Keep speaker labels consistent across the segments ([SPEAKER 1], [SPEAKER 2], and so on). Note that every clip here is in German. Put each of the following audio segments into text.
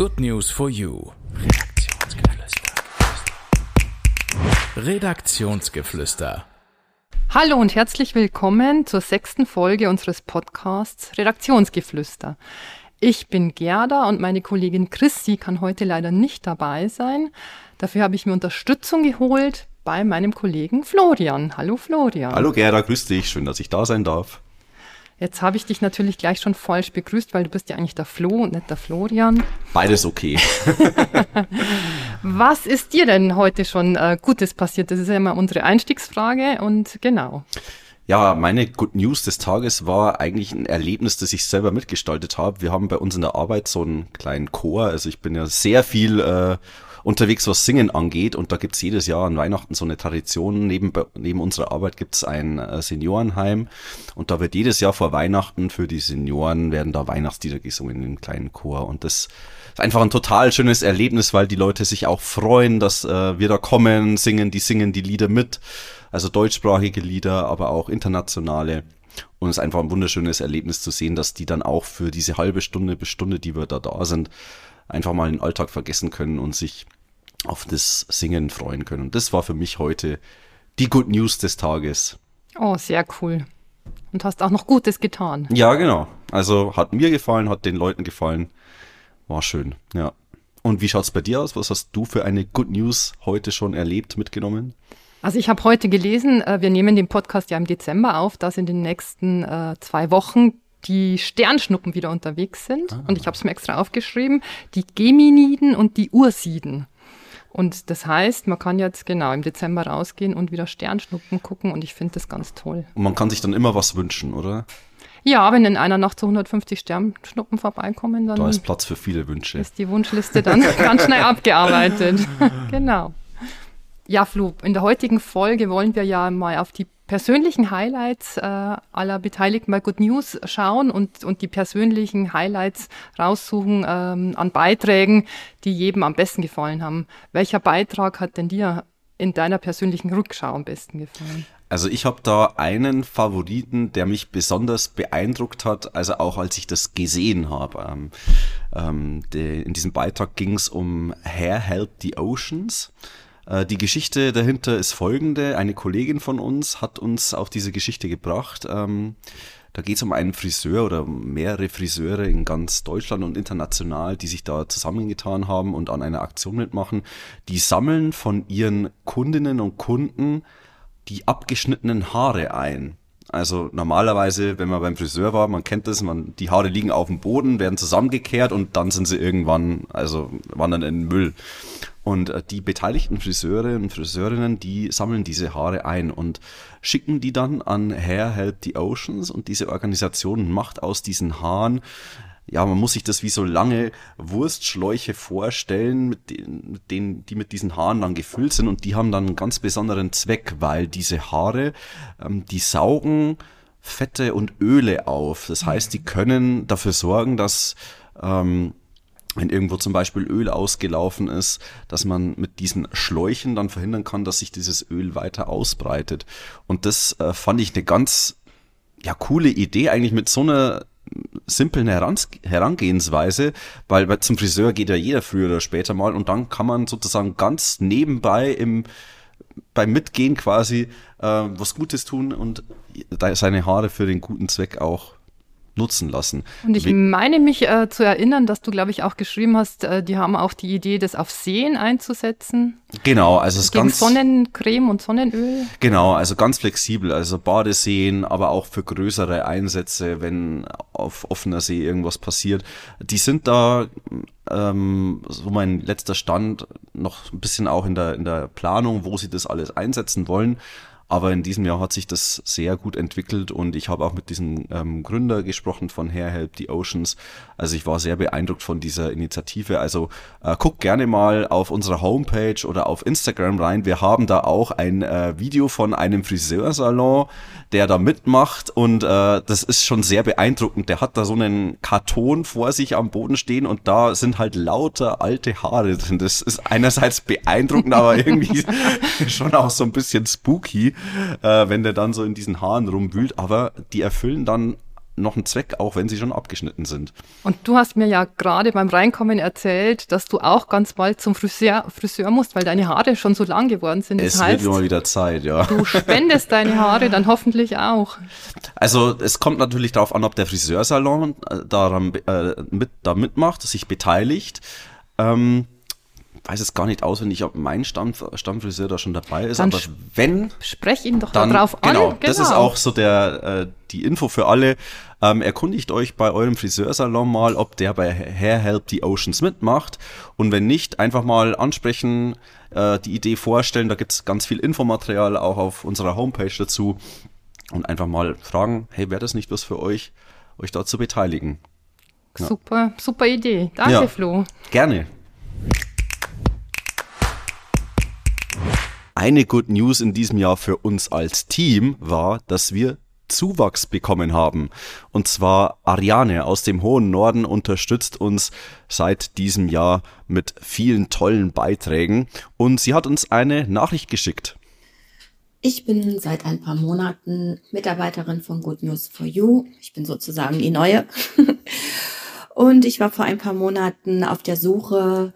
[SPEAKER 1] Good News for You. Redaktionsgeflüster. Redaktionsgeflüster.
[SPEAKER 2] Hallo und herzlich willkommen zur sechsten Folge unseres Podcasts Redaktionsgeflüster. Ich bin Gerda und meine Kollegin Chrissy kann heute leider nicht dabei sein. Dafür habe ich mir Unterstützung geholt bei meinem Kollegen Florian. Hallo Florian.
[SPEAKER 3] Hallo Gerda, grüß dich. Schön, dass ich da sein darf.
[SPEAKER 2] Jetzt habe ich dich natürlich gleich schon falsch begrüßt, weil du bist ja eigentlich der Flo und nicht der Florian.
[SPEAKER 3] Beides okay.
[SPEAKER 2] Was ist dir denn heute schon äh, Gutes passiert? Das ist ja immer unsere Einstiegsfrage und genau.
[SPEAKER 3] Ja, meine Good News des Tages war eigentlich ein Erlebnis, das ich selber mitgestaltet habe. Wir haben bei uns in der Arbeit so einen kleinen Chor. Also ich bin ja sehr viel äh, unterwegs, was Singen angeht. Und da gibt's jedes Jahr an Weihnachten so eine Tradition. Neben, neben unserer Arbeit gibt's ein äh, Seniorenheim. Und da wird jedes Jahr vor Weihnachten für die Senioren werden da Weihnachtslieder gesungen im kleinen Chor. Und das ist einfach ein total schönes Erlebnis, weil die Leute sich auch freuen, dass äh, wir da kommen, singen, die singen die Lieder mit. Also deutschsprachige Lieder, aber auch internationale. Und es ist einfach ein wunderschönes Erlebnis zu sehen, dass die dann auch für diese halbe Stunde bis Stunde, die wir da da sind, einfach mal den Alltag vergessen können und sich auf das Singen freuen können. Und das war für mich heute die Good News des Tages.
[SPEAKER 2] Oh, sehr cool. Und hast auch noch Gutes getan.
[SPEAKER 3] Ja, genau. Also hat mir gefallen, hat den Leuten gefallen. War schön, ja. Und wie schaut's bei dir aus? Was hast du für eine Good News heute schon erlebt, mitgenommen?
[SPEAKER 2] Also ich habe heute gelesen, äh, wir nehmen den Podcast ja im Dezember auf, dass in den nächsten äh, zwei Wochen die Sternschnuppen wieder unterwegs sind. Ah. Und ich habe es mir extra aufgeschrieben, die Geminiden und die Ursiden. Und das heißt, man kann jetzt genau im Dezember rausgehen und wieder Sternschnuppen gucken und ich finde das ganz toll.
[SPEAKER 3] Und man kann sich dann immer was wünschen, oder?
[SPEAKER 2] Ja, wenn in einer Nacht so 150 Sternschnuppen vorbeikommen, dann.
[SPEAKER 3] Da ist Platz für viele Wünsche.
[SPEAKER 2] Ist die Wunschliste dann ganz schnell abgearbeitet. genau. Ja, Flo, in der heutigen Folge wollen wir ja mal auf die persönlichen Highlights äh, aller Beteiligten bei Good News schauen und, und die persönlichen Highlights raussuchen ähm, an Beiträgen, die jedem am besten gefallen haben. Welcher Beitrag hat denn dir in deiner persönlichen Rückschau am besten gefallen?
[SPEAKER 3] Also ich habe da einen Favoriten, der mich besonders beeindruckt hat, also auch als ich das gesehen habe. Ähm, ähm, de, in diesem Beitrag ging es um Hair Help the Oceans. Äh, die Geschichte dahinter ist folgende. Eine Kollegin von uns hat uns auf diese Geschichte gebracht. Ähm, da geht es um einen Friseur oder mehrere Friseure in ganz Deutschland und international, die sich da zusammengetan haben und an einer Aktion mitmachen. Die sammeln von ihren Kundinnen und Kunden die abgeschnittenen Haare ein. Also normalerweise, wenn man beim Friseur war, man kennt das, man, die Haare liegen auf dem Boden, werden zusammengekehrt und dann sind sie irgendwann, also wandern in den Müll. Und äh, die beteiligten Friseure und Friseurinnen, die sammeln diese Haare ein und schicken die dann an Hair Help the Oceans und diese Organisation macht aus diesen Haaren ja, man muss sich das wie so lange Wurstschläuche vorstellen, mit denen, mit denen, die mit diesen Haaren dann gefüllt sind und die haben dann einen ganz besonderen Zweck, weil diese Haare, ähm, die saugen Fette und Öle auf. Das heißt, die können dafür sorgen, dass ähm, wenn irgendwo zum Beispiel Öl ausgelaufen ist, dass man mit diesen Schläuchen dann verhindern kann, dass sich dieses Öl weiter ausbreitet. Und das äh, fand ich eine ganz ja coole Idee eigentlich mit so einer simplen Herangehensweise, weil zum Friseur geht ja jeder früher oder später mal und dann kann man sozusagen ganz nebenbei im beim Mitgehen quasi äh, was Gutes tun und seine Haare für den guten Zweck auch nutzen lassen.
[SPEAKER 2] Und ich meine mich äh, zu erinnern, dass du, glaube ich, auch geschrieben hast, äh, die haben auch die Idee, das auf Seen einzusetzen.
[SPEAKER 3] Genau, also es ganz
[SPEAKER 2] Sonnencreme und Sonnenöl.
[SPEAKER 3] Genau, also ganz flexibel, also Badeseen, aber auch für größere Einsätze, wenn auf offener See irgendwas passiert. Die sind da, ähm, so mein letzter Stand, noch ein bisschen auch in der in der Planung, wo sie das alles einsetzen wollen. Aber in diesem Jahr hat sich das sehr gut entwickelt und ich habe auch mit diesem ähm, Gründer gesprochen von Hair Help the Oceans. Also ich war sehr beeindruckt von dieser Initiative. Also äh, guck gerne mal auf unserer Homepage oder auf Instagram rein. Wir haben da auch ein äh, Video von einem Friseursalon, der da mitmacht und äh, das ist schon sehr beeindruckend. Der hat da so einen Karton vor sich am Boden stehen und da sind halt lauter alte Haare drin. Das ist einerseits beeindruckend, aber irgendwie schon auch so ein bisschen spooky äh, wenn der dann so in diesen Haaren rumwühlt. Aber die erfüllen dann noch einen Zweck, auch wenn sie schon abgeschnitten sind.
[SPEAKER 2] Und du hast mir ja gerade beim Reinkommen erzählt, dass du auch ganz bald zum Friseur, Friseur musst, weil deine Haare schon so lang geworden sind.
[SPEAKER 3] Das es heißt, wird mal wieder Zeit, ja.
[SPEAKER 2] Du spendest deine Haare dann hoffentlich auch.
[SPEAKER 3] Also es kommt natürlich darauf an, ob der Friseursalon äh, daran äh, mit, da mitmacht, sich beteiligt. Ähm, weiß es gar nicht auswendig, ob mein Stamm, Stammfriseur da schon dabei ist,
[SPEAKER 2] dann
[SPEAKER 3] aber wenn.
[SPEAKER 2] Sprech ihn doch dann, darauf
[SPEAKER 3] an. Genau,
[SPEAKER 2] genau,
[SPEAKER 3] das ist genau. auch so der, äh, die Info für alle. Ähm, erkundigt euch bei eurem Friseursalon mal, ob der bei Hair Help the Oceans mitmacht. Und wenn nicht, einfach mal ansprechen, äh, die Idee vorstellen. Da gibt's ganz viel Infomaterial auch auf unserer Homepage dazu. Und einfach mal fragen, hey, wäre das nicht was für euch, euch da zu beteiligen?
[SPEAKER 2] Ja. Super, super Idee. Danke, ja, Flo.
[SPEAKER 3] Gerne. Eine Good News in diesem Jahr für uns als Team war, dass wir Zuwachs bekommen haben. Und zwar Ariane aus dem hohen Norden unterstützt uns seit diesem Jahr mit vielen tollen Beiträgen und sie hat uns eine Nachricht geschickt.
[SPEAKER 4] Ich bin seit ein paar Monaten Mitarbeiterin von Good News for You. Ich bin sozusagen die neue. und ich war vor ein paar Monaten auf der Suche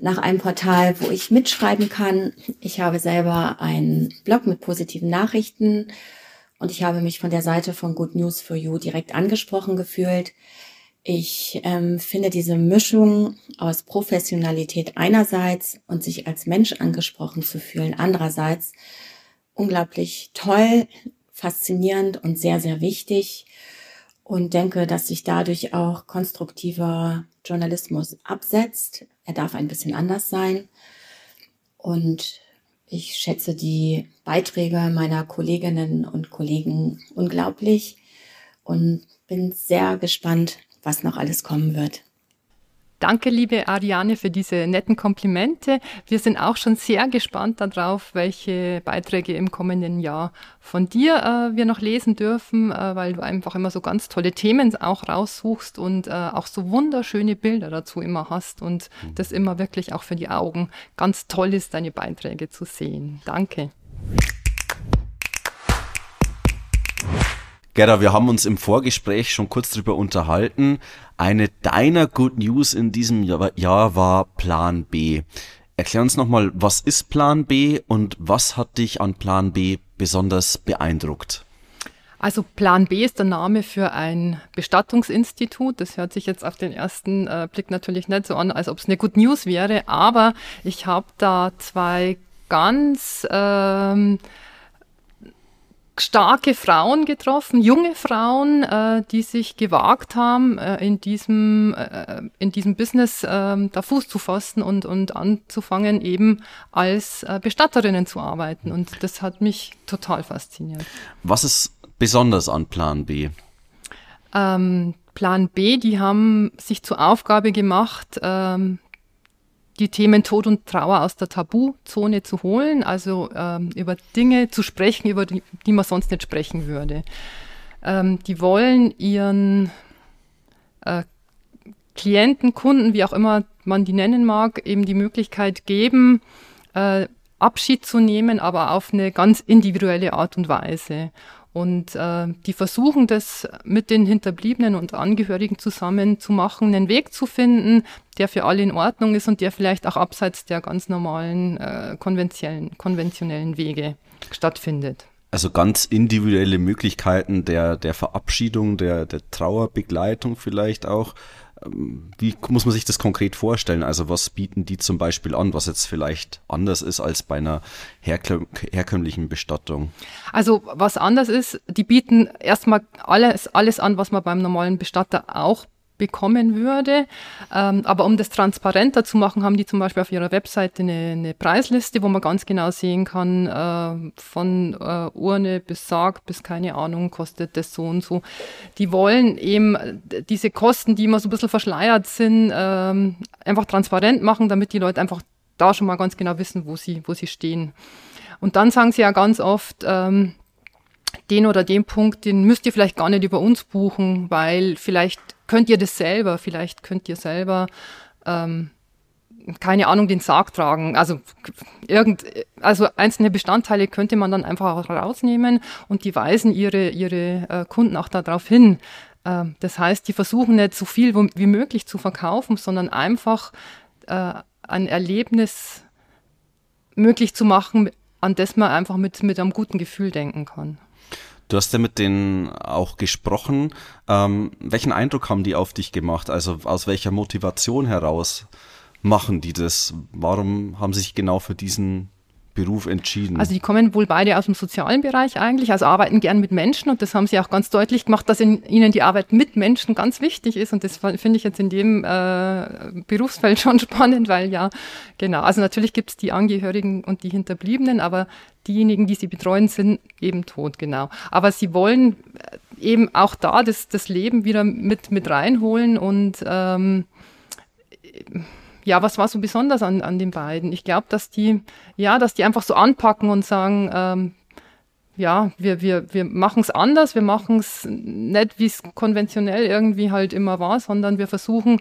[SPEAKER 4] nach einem Portal, wo ich mitschreiben kann. Ich habe selber einen Blog mit positiven Nachrichten und ich habe mich von der Seite von Good News for You direkt angesprochen gefühlt. Ich ähm, finde diese Mischung aus Professionalität einerseits und sich als Mensch angesprochen zu fühlen andererseits unglaublich toll, faszinierend und sehr, sehr wichtig und denke, dass sich dadurch auch konstruktiver Journalismus absetzt. Er darf ein bisschen anders sein. Und ich schätze die Beiträge meiner Kolleginnen und Kollegen unglaublich und bin sehr gespannt, was noch alles kommen wird.
[SPEAKER 2] Danke, liebe Ariane, für diese netten Komplimente. Wir sind auch schon sehr gespannt darauf, welche Beiträge im kommenden Jahr von dir äh, wir noch lesen dürfen, äh, weil du einfach immer so ganz tolle Themen auch raussuchst und äh, auch so wunderschöne Bilder dazu immer hast und mhm. das immer wirklich auch für die Augen ganz toll ist, deine Beiträge zu sehen. Danke.
[SPEAKER 3] Gerda, wir haben uns im Vorgespräch schon kurz drüber unterhalten. Eine deiner Good News in diesem Jahr war Plan B. Erklär uns nochmal, was ist Plan B und was hat dich an Plan B besonders beeindruckt?
[SPEAKER 2] Also Plan B ist der Name für ein Bestattungsinstitut. Das hört sich jetzt auf den ersten äh, Blick natürlich nicht so an, als ob es eine Good News wäre, aber ich habe da zwei ganz ähm, starke Frauen getroffen, junge Frauen, äh, die sich gewagt haben, äh, in, diesem, äh, in diesem Business äh, da Fuß zu fassen und, und anzufangen, eben als äh, Bestatterinnen zu arbeiten. Und das hat mich total fasziniert.
[SPEAKER 3] Was ist besonders an Plan B?
[SPEAKER 2] Ähm, Plan B, die haben sich zur Aufgabe gemacht, ähm, die Themen Tod und Trauer aus der Tabuzone zu holen, also ähm, über Dinge zu sprechen, über die, die man sonst nicht sprechen würde. Ähm, die wollen ihren äh, Klienten, Kunden, wie auch immer man die nennen mag, eben die Möglichkeit geben, äh, Abschied zu nehmen, aber auf eine ganz individuelle Art und Weise. Und äh, die versuchen das mit den Hinterbliebenen und Angehörigen zusammen zu machen, einen Weg zu finden, der für alle in Ordnung ist und der vielleicht auch abseits der ganz normalen äh, konventionellen, konventionellen Wege stattfindet.
[SPEAKER 3] Also ganz individuelle Möglichkeiten der, der Verabschiedung, der, der Trauerbegleitung vielleicht auch. Wie muss man sich das konkret vorstellen? Also was bieten die zum Beispiel an, was jetzt vielleicht anders ist als bei einer herkömmlichen Bestattung?
[SPEAKER 2] Also was anders ist, die bieten erstmal alles, alles an, was man beim normalen Bestatter auch bekommen würde. Ähm, aber um das transparenter zu machen, haben die zum Beispiel auf ihrer Webseite eine, eine Preisliste, wo man ganz genau sehen kann, äh, von äh, Urne bis Sarg bis keine Ahnung, kostet das so und so. Die wollen eben diese Kosten, die immer so ein bisschen verschleiert sind, ähm, einfach transparent machen, damit die Leute einfach da schon mal ganz genau wissen, wo sie, wo sie stehen. Und dann sagen sie ja ganz oft, ähm, den oder den Punkt, den müsst ihr vielleicht gar nicht über uns buchen, weil vielleicht könnt ihr das selber, vielleicht könnt ihr selber, ähm, keine Ahnung, den Sarg tragen. Also irgend, also einzelne Bestandteile könnte man dann einfach auch rausnehmen und die weisen ihre, ihre äh, Kunden auch darauf hin. Äh, das heißt, die versuchen nicht so viel wie möglich zu verkaufen, sondern einfach äh, ein Erlebnis möglich zu machen, an das man einfach mit, mit einem guten Gefühl denken kann.
[SPEAKER 3] Du hast ja mit denen auch gesprochen. Ähm, welchen Eindruck haben die auf dich gemacht? Also aus welcher Motivation heraus machen die das? Warum haben sie sich genau für diesen Beruf entschieden?
[SPEAKER 2] Also die kommen wohl beide aus dem sozialen Bereich eigentlich, also arbeiten gern mit Menschen und das haben sie auch ganz deutlich gemacht, dass in, ihnen die Arbeit mit Menschen ganz wichtig ist und das finde ich jetzt in dem äh, Berufsfeld schon spannend, weil ja, genau, also natürlich gibt es die Angehörigen und die Hinterbliebenen, aber diejenigen, die sie betreuen, sind eben tot, genau. Aber sie wollen äh, eben auch da das, das Leben wieder mit, mit reinholen und ähm, ja, was war so besonders an, an den beiden? Ich glaube, dass die, ja, dass die einfach so anpacken und sagen, ähm, ja, wir, wir, wir machen es anders, wir machen es nicht, wie es konventionell irgendwie halt immer war, sondern wir versuchen,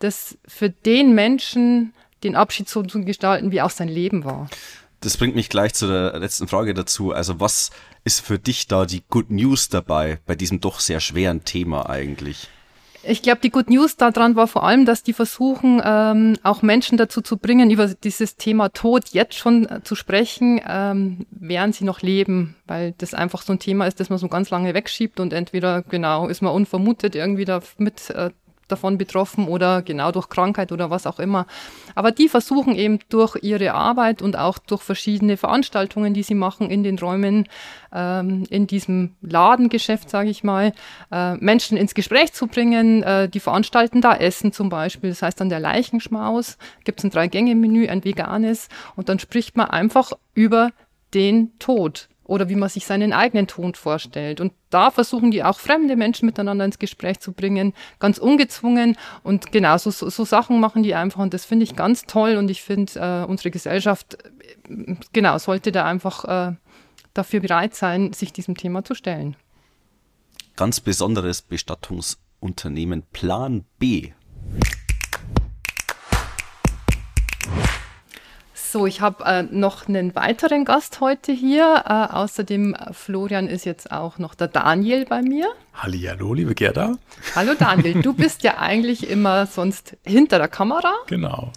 [SPEAKER 2] das für den Menschen den Abschied so zu gestalten, wie auch sein Leben war.
[SPEAKER 3] Das bringt mich gleich zu der letzten Frage dazu. Also was ist für dich da die Good News dabei, bei diesem doch sehr schweren Thema eigentlich?
[SPEAKER 2] Ich glaube, die Good News daran war vor allem, dass die versuchen, ähm, auch Menschen dazu zu bringen, über dieses Thema Tod jetzt schon äh, zu sprechen, ähm, während sie noch leben, weil das einfach so ein Thema ist, das man so ganz lange wegschiebt und entweder, genau, ist man unvermutet irgendwie da mit äh, davon betroffen oder genau durch Krankheit oder was auch immer. Aber die versuchen eben durch ihre Arbeit und auch durch verschiedene Veranstaltungen, die sie machen in den Räumen, ähm, in diesem Ladengeschäft, sage ich mal, äh, Menschen ins Gespräch zu bringen. Äh, die veranstalten da Essen zum Beispiel. Das heißt dann der Leichenschmaus, gibt es ein Drei-Gänge-Menü, ein veganes und dann spricht man einfach über den Tod oder wie man sich seinen eigenen Tod vorstellt. Und da versuchen die auch fremde Menschen miteinander ins Gespräch zu bringen, ganz ungezwungen. Und genau, so, so, so Sachen machen die einfach. Und das finde ich ganz toll. Und ich finde, äh, unsere Gesellschaft, äh, genau, sollte da einfach äh, dafür bereit sein, sich diesem Thema zu stellen.
[SPEAKER 3] Ganz besonderes Bestattungsunternehmen Plan B
[SPEAKER 2] So, ich habe äh, noch einen weiteren Gast heute hier. Äh, außerdem, äh, Florian ist jetzt auch noch der Daniel bei mir.
[SPEAKER 5] Hallihallo, liebe Gerda.
[SPEAKER 2] Hallo Daniel, du bist ja eigentlich immer sonst hinter der Kamera.
[SPEAKER 5] Genau.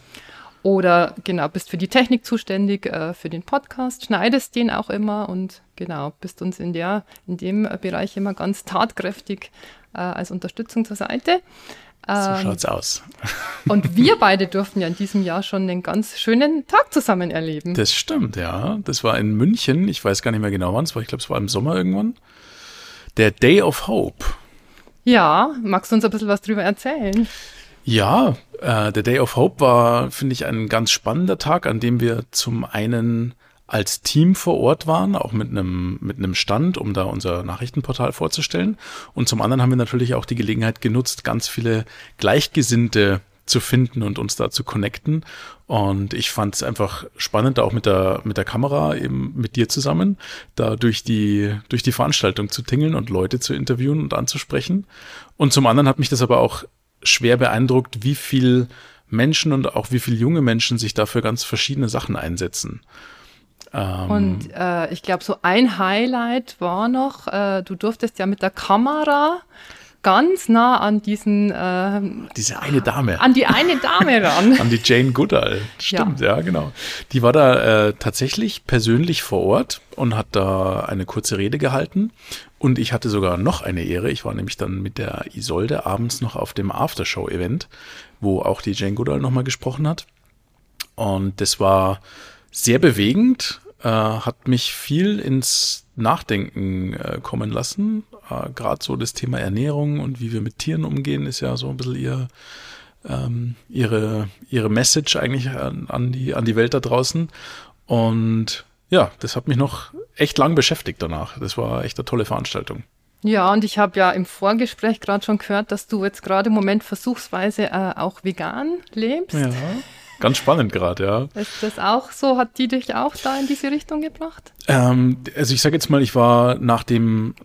[SPEAKER 2] Oder genau, bist für die Technik zuständig, äh, für den Podcast, schneidest den auch immer und genau, bist uns in, der, in dem Bereich immer ganz tatkräftig äh, als Unterstützung zur Seite.
[SPEAKER 5] So ähm, schaut's aus.
[SPEAKER 2] Und wir beide durften ja in diesem Jahr schon einen ganz schönen Tag zusammen erleben.
[SPEAKER 5] Das stimmt, ja. Das war in München. Ich weiß gar nicht mehr genau wann es war. Ich glaube, es war im Sommer irgendwann. Der Day of Hope.
[SPEAKER 2] Ja, magst du uns ein bisschen was drüber erzählen?
[SPEAKER 5] Ja, äh, der Day of Hope war, finde ich, ein ganz spannender Tag, an dem wir zum einen als Team vor Ort waren, auch mit einem, mit einem Stand, um da unser Nachrichtenportal vorzustellen. Und zum anderen haben wir natürlich auch die Gelegenheit genutzt, ganz viele Gleichgesinnte zu finden und uns da zu connecten. Und ich fand es einfach spannend, auch mit der, mit der Kamera eben mit dir zusammen, da durch die, durch die Veranstaltung zu tingeln und Leute zu interviewen und anzusprechen. Und zum anderen hat mich das aber auch schwer beeindruckt, wie viel Menschen und auch wie viele junge Menschen sich dafür ganz verschiedene Sachen einsetzen.
[SPEAKER 2] Ähm, und äh, ich glaube, so ein Highlight war noch, äh, du durftest ja mit der Kamera ganz nah an diesen äh,
[SPEAKER 5] diese eine Dame.
[SPEAKER 2] an die eine Dame ran.
[SPEAKER 5] An die Jane Goodall. Stimmt ja, ja genau. Die war da äh, tatsächlich persönlich vor Ort und hat da eine kurze Rede gehalten. Und ich hatte sogar noch eine Ehre. Ich war nämlich dann mit der Isolde abends noch auf dem Aftershow Event wo auch die Jane Goodall nochmal gesprochen hat. Und das war sehr bewegend, äh, hat mich viel ins Nachdenken äh, kommen lassen. Äh, Gerade so das Thema Ernährung und wie wir mit Tieren umgehen, ist ja so ein bisschen ihr, ähm, ihre, ihre Message eigentlich an, an, die, an die Welt da draußen. Und ja, das hat mich noch echt lang beschäftigt danach. Das war echt eine tolle Veranstaltung.
[SPEAKER 2] Ja, und ich habe ja im Vorgespräch gerade schon gehört, dass du jetzt gerade im Moment versuchsweise äh, auch vegan lebst.
[SPEAKER 5] Ja. Ganz spannend gerade, ja.
[SPEAKER 2] Ist das auch so? Hat die dich auch da in diese Richtung gebracht?
[SPEAKER 5] Ähm, also ich sage jetzt mal, ich war nach dem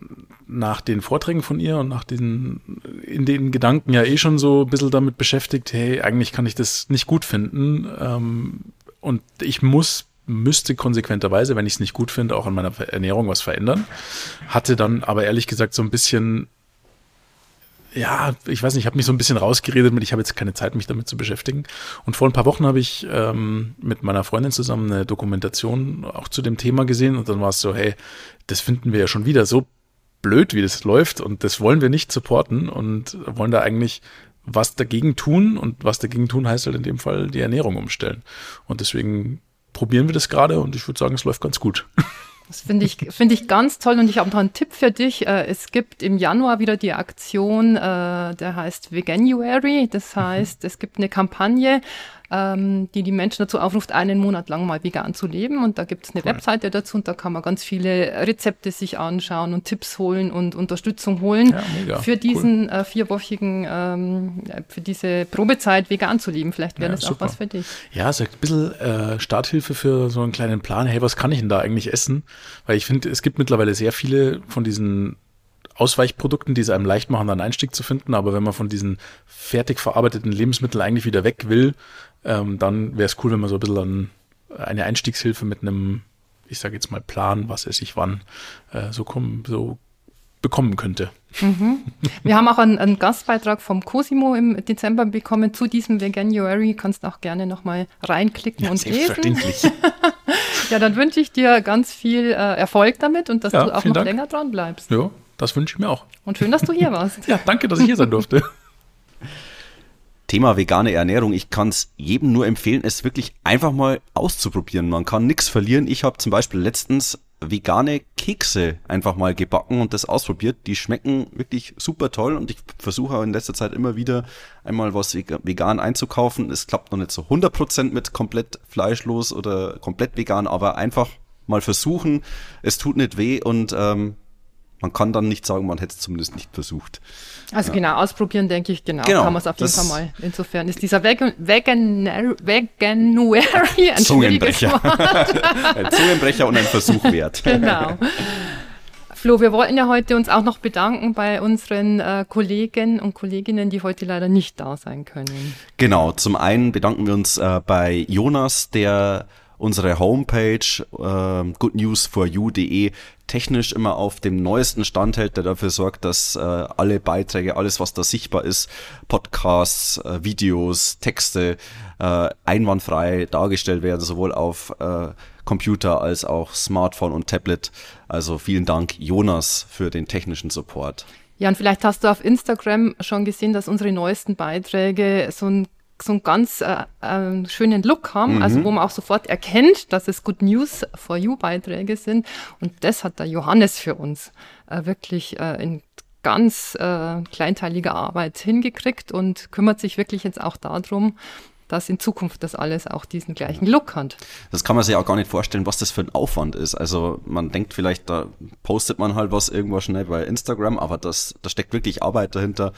[SPEAKER 5] nach den Vorträgen von ihr und nach diesen, in den Gedanken ja eh schon so ein bisschen damit beschäftigt, hey, eigentlich kann ich das nicht gut finden. Ähm, und ich muss, müsste konsequenterweise, wenn ich es nicht gut finde, auch an meiner Ernährung was verändern. Hatte dann aber ehrlich gesagt so ein bisschen ja, ich weiß nicht, ich habe mich so ein bisschen rausgeredet mit, ich habe jetzt keine Zeit, mich damit zu beschäftigen. Und vor ein paar Wochen habe ich ähm, mit meiner Freundin zusammen eine Dokumentation auch zu dem Thema gesehen und dann war es so, hey, das finden wir ja schon wieder so blöd, wie das läuft und das wollen wir nicht supporten und wollen da eigentlich was dagegen tun und was dagegen tun heißt halt in dem Fall die Ernährung umstellen. Und deswegen probieren wir das gerade und ich würde sagen, es läuft ganz gut.
[SPEAKER 2] Das finde ich, finde ich ganz toll und ich habe noch einen Tipp für dich. Äh, es gibt im Januar wieder die Aktion, äh, der heißt Veganuary. Das heißt, es gibt eine Kampagne, ähm, die die Menschen dazu aufruft, einen Monat lang mal vegan zu leben. Und da gibt es eine cool. Webseite dazu und da kann man ganz viele Rezepte sich anschauen und Tipps holen und Unterstützung holen ja, für diesen cool. äh, vierwöchigen, ähm, für diese Probezeit vegan zu leben. Vielleicht wäre ja, das super. auch was für dich.
[SPEAKER 5] Ja, so ein bisschen äh, Starthilfe für so einen kleinen Plan. Hey, was kann ich denn da eigentlich essen? Weil ich finde, es gibt mittlerweile sehr viele von diesen Ausweichprodukten, die es einem leicht machen, einen Einstieg zu finden. Aber wenn man von diesen fertig verarbeiteten Lebensmitteln eigentlich wieder weg will, ähm, dann wäre es cool, wenn man so ein bisschen eine Einstiegshilfe mit einem, ich sage jetzt mal Plan, was esse ich wann, äh, so, komm, so bekommen könnte.
[SPEAKER 2] Mhm. Wir haben auch einen, einen, Gastbeitrag vom Cosimo im Dezember bekommen zu diesem Veganuary. Kannst auch gerne nochmal reinklicken ja, und selbstverständlich. lesen. ja, dann wünsche ich dir ganz viel äh, Erfolg damit und dass ja, du auch noch Dank. länger dran bleibst.
[SPEAKER 5] Ja, das wünsche ich mir auch.
[SPEAKER 2] Und schön, dass du hier warst.
[SPEAKER 5] ja, danke, dass ich hier sein durfte.
[SPEAKER 3] Thema vegane Ernährung. Ich kann es jedem nur empfehlen, es wirklich einfach mal auszuprobieren. Man kann nichts verlieren. Ich habe zum Beispiel letztens vegane Kekse einfach mal gebacken und das ausprobiert. Die schmecken wirklich super toll und ich versuche in letzter Zeit immer wieder einmal was vegan einzukaufen. Es klappt noch nicht so 100% mit komplett fleischlos oder komplett vegan, aber einfach mal versuchen. Es tut nicht weh und ähm, man kann dann nicht sagen, man hätte es zumindest nicht versucht.
[SPEAKER 2] Also ja. genau, ausprobieren denke ich, genau, genau kann man es auf jeden Fall mal. Insofern ist dieser Vegan, Vegan, Veganuary ein
[SPEAKER 3] Zungenbrecher. ein Zungenbrecher und ein Versuch wert.
[SPEAKER 2] genau. Flo, wir wollten ja heute uns auch noch bedanken bei unseren äh, Kollegen und Kolleginnen, die heute leider nicht da sein können.
[SPEAKER 3] Genau, zum einen bedanken wir uns äh, bei Jonas, der unsere Homepage äh, goodnewsforyou.de technisch immer auf dem neuesten Stand hält, der dafür sorgt, dass äh, alle Beiträge, alles was da sichtbar ist, Podcasts, äh, Videos, Texte äh, einwandfrei dargestellt werden, sowohl auf äh, Computer als auch Smartphone und Tablet. Also vielen Dank, Jonas, für den technischen Support.
[SPEAKER 2] Ja, und vielleicht hast du auf Instagram schon gesehen, dass unsere neuesten Beiträge so ein so einen ganz äh, äh, schönen Look haben, mhm. also wo man auch sofort erkennt, dass es Good News for You Beiträge sind. Und das hat der Johannes für uns äh, wirklich äh, in ganz äh, kleinteiliger Arbeit hingekriegt und kümmert sich wirklich jetzt auch darum, dass in Zukunft das alles auch diesen gleichen Look hat.
[SPEAKER 3] Das kann man sich auch gar nicht vorstellen, was das für ein Aufwand ist. Also man denkt vielleicht, da postet man halt was irgendwo schnell bei Instagram, aber das, da steckt wirklich Arbeit dahinter.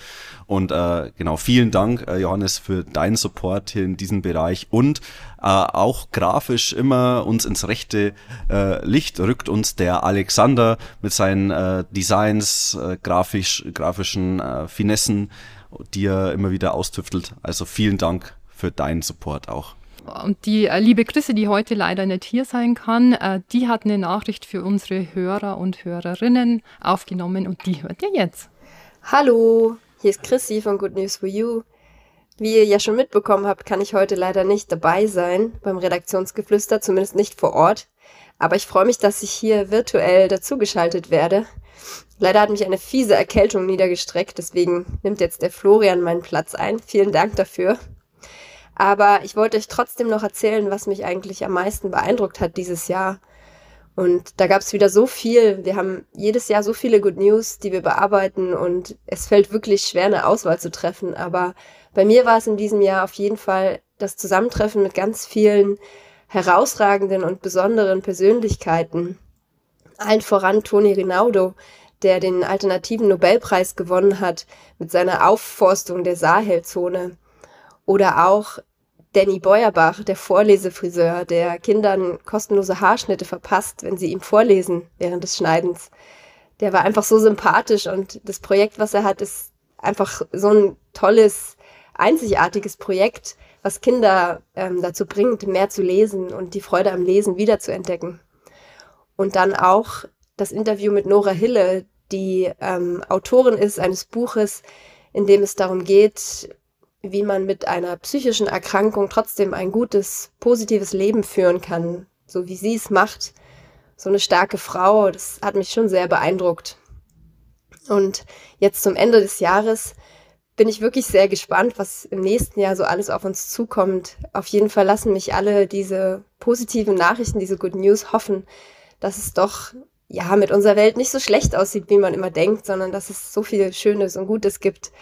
[SPEAKER 3] Und äh, genau, vielen Dank, äh, Johannes, für deinen Support hier in diesem Bereich und äh, auch grafisch immer uns ins rechte äh, Licht rückt uns der Alexander mit seinen äh, Designs, äh, grafisch, grafischen äh, Finessen, die er immer wieder austüftelt. Also vielen Dank für deinen Support auch.
[SPEAKER 2] Und die äh, liebe Chrisse, die heute leider nicht hier sein kann, äh, die hat eine Nachricht für unsere Hörer und Hörerinnen aufgenommen und die hört ihr jetzt.
[SPEAKER 6] Hallo, hier ist Chrissy von Good News for You. Wie ihr ja schon mitbekommen habt, kann ich heute leider nicht dabei sein beim Redaktionsgeflüster, zumindest nicht vor Ort. Aber ich freue mich, dass ich hier virtuell dazugeschaltet werde. Leider hat mich eine fiese Erkältung niedergestreckt, deswegen nimmt jetzt der Florian meinen Platz ein. Vielen Dank dafür. Aber ich wollte euch trotzdem noch erzählen, was mich eigentlich am meisten beeindruckt hat dieses Jahr. Und da gab es wieder so viel. Wir haben jedes Jahr so viele Good News, die wir bearbeiten und es fällt wirklich schwer, eine Auswahl zu treffen. Aber bei mir war es in diesem Jahr auf jeden Fall das Zusammentreffen mit ganz vielen herausragenden und besonderen Persönlichkeiten. Allen voran Toni Rinaudo, der den alternativen Nobelpreis gewonnen hat mit seiner Aufforstung der Sahelzone. Oder auch Danny Beuerbach, der Vorlesefriseur, der Kindern kostenlose Haarschnitte verpasst, wenn sie ihm vorlesen während des Schneidens. Der war einfach so sympathisch und das Projekt, was er hat, ist einfach so ein tolles, einzigartiges Projekt, was Kinder ähm, dazu bringt, mehr zu lesen und die Freude am Lesen wiederzuentdecken. Und dann auch das Interview mit Nora Hille, die ähm, Autorin ist eines Buches, in dem es darum geht, wie man mit einer psychischen Erkrankung trotzdem ein gutes, positives Leben führen kann, so wie sie es macht. So eine starke Frau, das hat mich schon sehr beeindruckt. Und jetzt zum Ende des Jahres bin ich wirklich sehr gespannt, was im nächsten Jahr so alles auf uns zukommt. Auf jeden Fall lassen mich alle diese positiven Nachrichten, diese Good News hoffen, dass es doch ja mit unserer Welt nicht so schlecht aussieht, wie man immer denkt, sondern dass es so viel Schönes und Gutes gibt.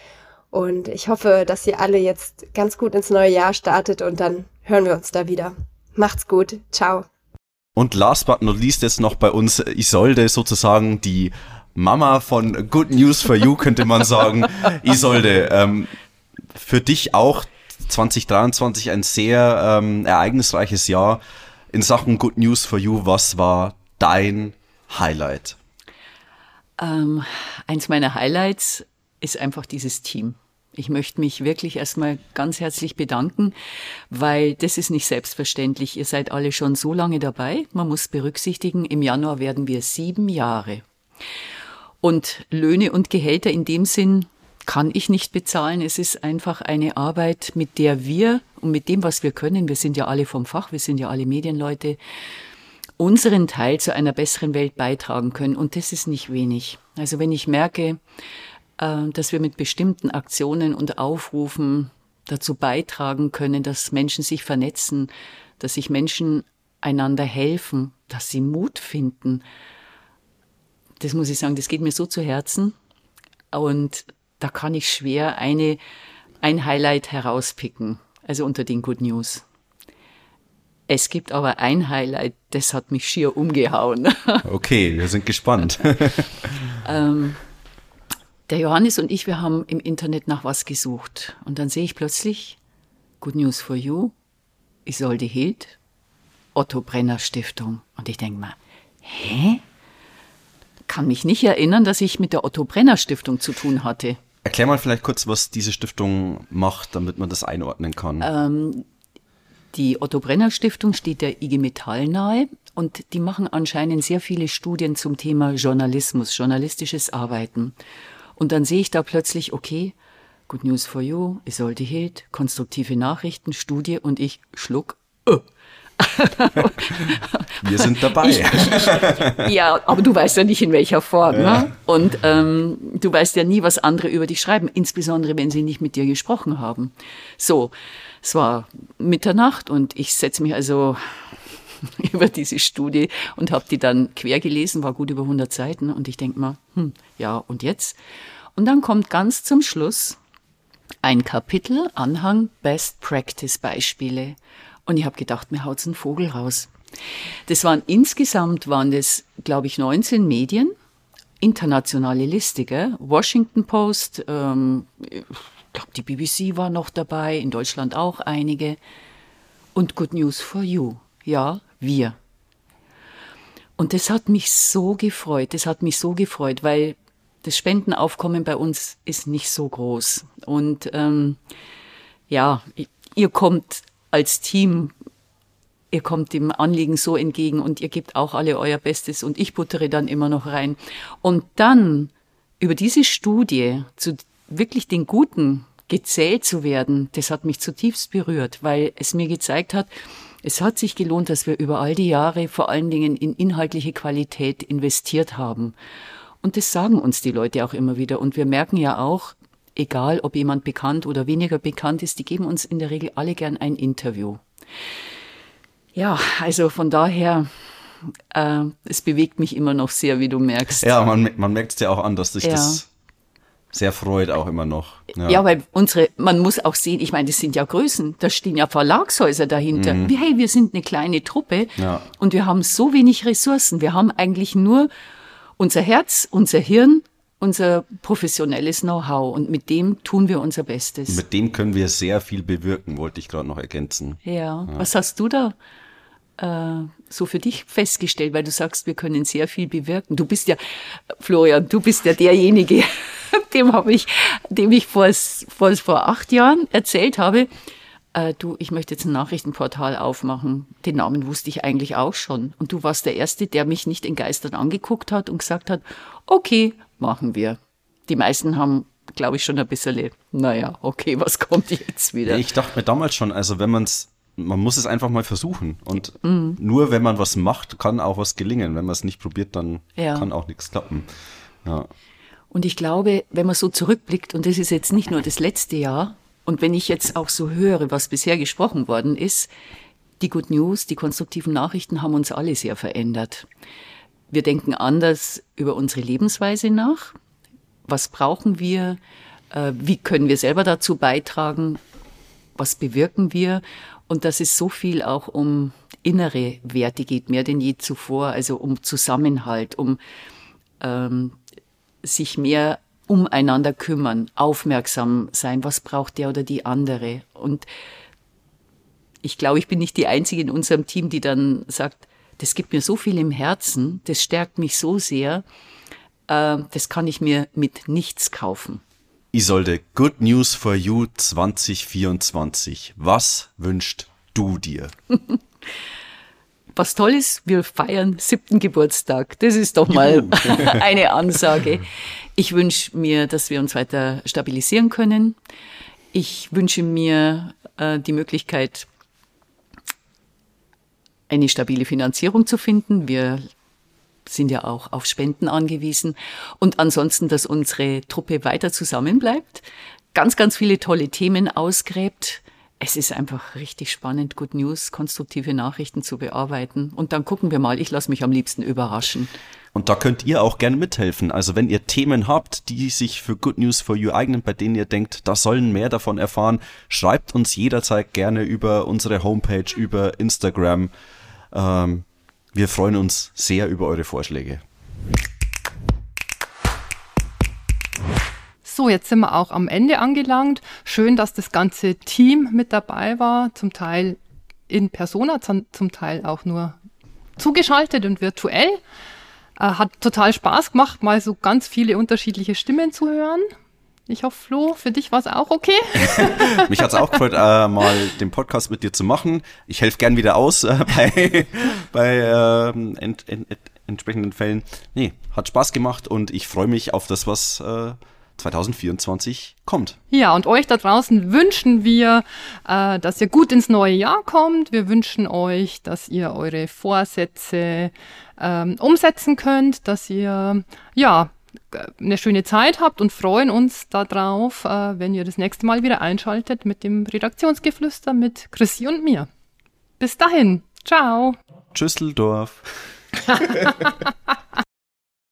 [SPEAKER 6] Und ich hoffe, dass ihr alle jetzt ganz gut ins neue Jahr startet und dann hören wir uns da wieder. Macht's gut. Ciao.
[SPEAKER 3] Und last but not least jetzt noch bei uns Isolde sozusagen die Mama von Good News for You, könnte man sagen. Isolde, ähm, für dich auch 2023 ein sehr ähm, ereignisreiches Jahr in Sachen Good News for You. Was war dein Highlight?
[SPEAKER 7] Ähm, eins meiner Highlights ist einfach dieses Team. Ich möchte mich wirklich erstmal ganz herzlich bedanken, weil das ist nicht selbstverständlich. Ihr seid alle schon so lange dabei. Man muss berücksichtigen, im Januar werden wir sieben Jahre. Und Löhne und Gehälter in dem Sinn kann ich nicht bezahlen. Es ist einfach eine Arbeit, mit der wir und mit dem, was wir können, wir sind ja alle vom Fach, wir sind ja alle Medienleute, unseren Teil zu einer besseren Welt beitragen können. Und das ist nicht wenig. Also wenn ich merke, dass wir mit bestimmten Aktionen und Aufrufen dazu beitragen können, dass Menschen sich vernetzen, dass sich Menschen einander helfen, dass sie Mut finden, das muss ich sagen, das geht mir so zu Herzen. Und da kann ich schwer eine, ein Highlight herauspicken, also unter den Good News. Es gibt aber ein Highlight, das hat mich schier umgehauen.
[SPEAKER 3] Okay, wir sind gespannt.
[SPEAKER 7] ähm, der Johannes und ich, wir haben im Internet nach was gesucht. Und dann sehe ich plötzlich Good News for You, Isolde Hild, Otto Brenner Stiftung. Und ich denke mal, hä? kann mich nicht erinnern, dass ich mit der Otto Brenner Stiftung zu tun hatte.
[SPEAKER 3] Erklär mal vielleicht kurz, was diese Stiftung macht, damit man das einordnen kann.
[SPEAKER 7] Ähm, die Otto Brenner Stiftung steht der IG Metall nahe und die machen anscheinend sehr viele Studien zum Thema Journalismus, journalistisches Arbeiten. Und dann sehe ich da plötzlich, okay, Good News for You, Isolde Hild, konstruktive Nachrichten, Studie und ich schluck. Oh,
[SPEAKER 3] Wir sind dabei. Ich,
[SPEAKER 7] ich, ja, aber du weißt ja nicht in welcher Form. Ja. Ne? Und ähm, du weißt ja nie, was andere über dich schreiben, insbesondere wenn sie nicht mit dir gesprochen haben. So, es war Mitternacht und ich setze mich also über diese Studie und habe die dann quer gelesen, war gut über 100 Seiten und ich denke mal, hm, ja, und jetzt? Und dann kommt ganz zum Schluss ein Kapitel, Anhang Best Practice Beispiele. Und ich habe gedacht, mir haut's ein Vogel raus. Das waren insgesamt waren das, glaube ich, 19 Medien, internationale Liste, gell? Washington Post, ähm, ich glaube, die BBC war noch dabei, in Deutschland auch einige. Und Good News for You, ja, wir. Und das hat mich so gefreut, das hat mich so gefreut, weil das Spendenaufkommen bei uns ist nicht so groß. Und ähm, ja, ihr kommt als Team, ihr kommt dem Anliegen so entgegen und ihr gebt auch alle euer Bestes und ich buttere dann immer noch rein. Und dann über diese Studie zu wirklich den Guten gezählt zu werden, das hat mich zutiefst berührt, weil es mir gezeigt hat, es hat sich gelohnt, dass wir über all die Jahre vor allen Dingen in inhaltliche Qualität investiert haben. Und das sagen uns die Leute auch immer wieder. Und wir merken ja auch, egal ob jemand bekannt oder weniger bekannt ist, die geben uns in der Regel alle gern ein Interview. Ja, also von daher, äh, es bewegt mich immer noch sehr, wie du merkst.
[SPEAKER 3] Ja, man, man merkt es ja auch an, dass dich ja. das sehr freut auch immer noch.
[SPEAKER 7] Ja. ja. weil unsere, man muss auch sehen, ich meine, das sind ja Größen, da stehen ja Verlagshäuser dahinter. Mhm. Hey, wir sind eine kleine Truppe ja. und wir haben so wenig Ressourcen. Wir haben eigentlich nur unser Herz, unser Hirn unser professionelles Know-how und mit dem tun wir unser Bestes.
[SPEAKER 3] Mit dem können wir sehr viel bewirken, wollte ich gerade noch ergänzen.
[SPEAKER 7] Ja. ja. Was hast du da äh, so für dich festgestellt, weil du sagst, wir können sehr viel bewirken. Du bist ja, Florian, du bist ja derjenige, dem habe ich, dem ich vor, vor, vor acht Jahren erzählt habe, äh, du, ich möchte jetzt ein Nachrichtenportal aufmachen. Den Namen wusste ich eigentlich auch schon. Und du warst der Erste, der mich nicht in Geistern angeguckt hat und gesagt hat, okay, machen wir. Die meisten haben glaube ich, schon ein bisschen, naja, okay, was kommt jetzt wieder?
[SPEAKER 3] Ich dachte mir damals schon, also wenn man es, man muss es einfach mal versuchen. Und mhm. nur wenn man was macht, kann auch was gelingen. Wenn man es nicht probiert, dann ja. kann auch nichts klappen. Ja.
[SPEAKER 7] Und ich glaube, wenn man so zurückblickt, und das ist jetzt nicht nur das letzte Jahr, und wenn ich jetzt auch so höre, was bisher gesprochen worden ist, die Good News, die konstruktiven Nachrichten haben uns alle sehr verändert. Wir denken anders über unsere Lebensweise nach. Was brauchen wir? Äh, wie können wir selber dazu beitragen? Was bewirken wir? Und dass es so viel auch um innere Werte geht, mehr denn je zuvor, also um Zusammenhalt, um ähm, sich mehr umeinander kümmern, aufmerksam sein, was braucht der oder die andere. Und ich glaube, ich bin nicht die Einzige in unserem Team, die dann sagt, das gibt mir so viel im Herzen, das stärkt mich so sehr, äh, das kann ich mir mit nichts kaufen.
[SPEAKER 3] Isolde, Good News for You 2024. Was wünscht du dir?
[SPEAKER 7] Was toll ist, wir feiern siebten Geburtstag. Das ist doch mal eine Ansage. Ich wünsche mir, dass wir uns weiter stabilisieren können. Ich wünsche mir äh, die Möglichkeit, eine stabile Finanzierung zu finden. Wir sind ja auch auf Spenden angewiesen. Und ansonsten, dass unsere Truppe weiter zusammenbleibt, ganz, ganz viele tolle Themen ausgräbt. Es ist einfach richtig spannend, Good News, konstruktive Nachrichten zu bearbeiten. Und dann gucken wir mal. Ich lasse mich am liebsten überraschen.
[SPEAKER 3] Und da könnt ihr auch gerne mithelfen. Also wenn ihr Themen habt, die sich für Good News for You eignen, bei denen ihr denkt, da sollen mehr davon erfahren, schreibt uns jederzeit gerne über unsere Homepage, über Instagram. Ähm, wir freuen uns sehr über eure Vorschläge.
[SPEAKER 2] So, jetzt sind wir auch am Ende angelangt. Schön, dass das ganze Team mit dabei war, zum Teil in Persona, zum Teil auch nur zugeschaltet und virtuell. Äh, hat total Spaß gemacht, mal so ganz viele unterschiedliche Stimmen zu hören. Ich hoffe, Flo, für dich war es auch okay.
[SPEAKER 3] Mich hat es auch gefreut, äh, mal den Podcast mit dir zu machen. Ich helfe gern wieder aus äh, bei, bei äh, ent, ent, ent, entsprechenden Fällen. Nee, hat Spaß gemacht und ich freue mich auf das, was äh, 2024 kommt.
[SPEAKER 2] Ja, und euch da draußen wünschen wir, äh, dass ihr gut ins neue Jahr kommt. Wir wünschen euch, dass ihr eure Vorsätze ähm, umsetzen könnt, dass ihr ja eine schöne Zeit habt und freuen uns darauf, äh, wenn ihr das nächste Mal wieder einschaltet mit dem Redaktionsgeflüster mit Chrissy und mir. Bis dahin. Ciao.
[SPEAKER 3] Tschüsseldorf.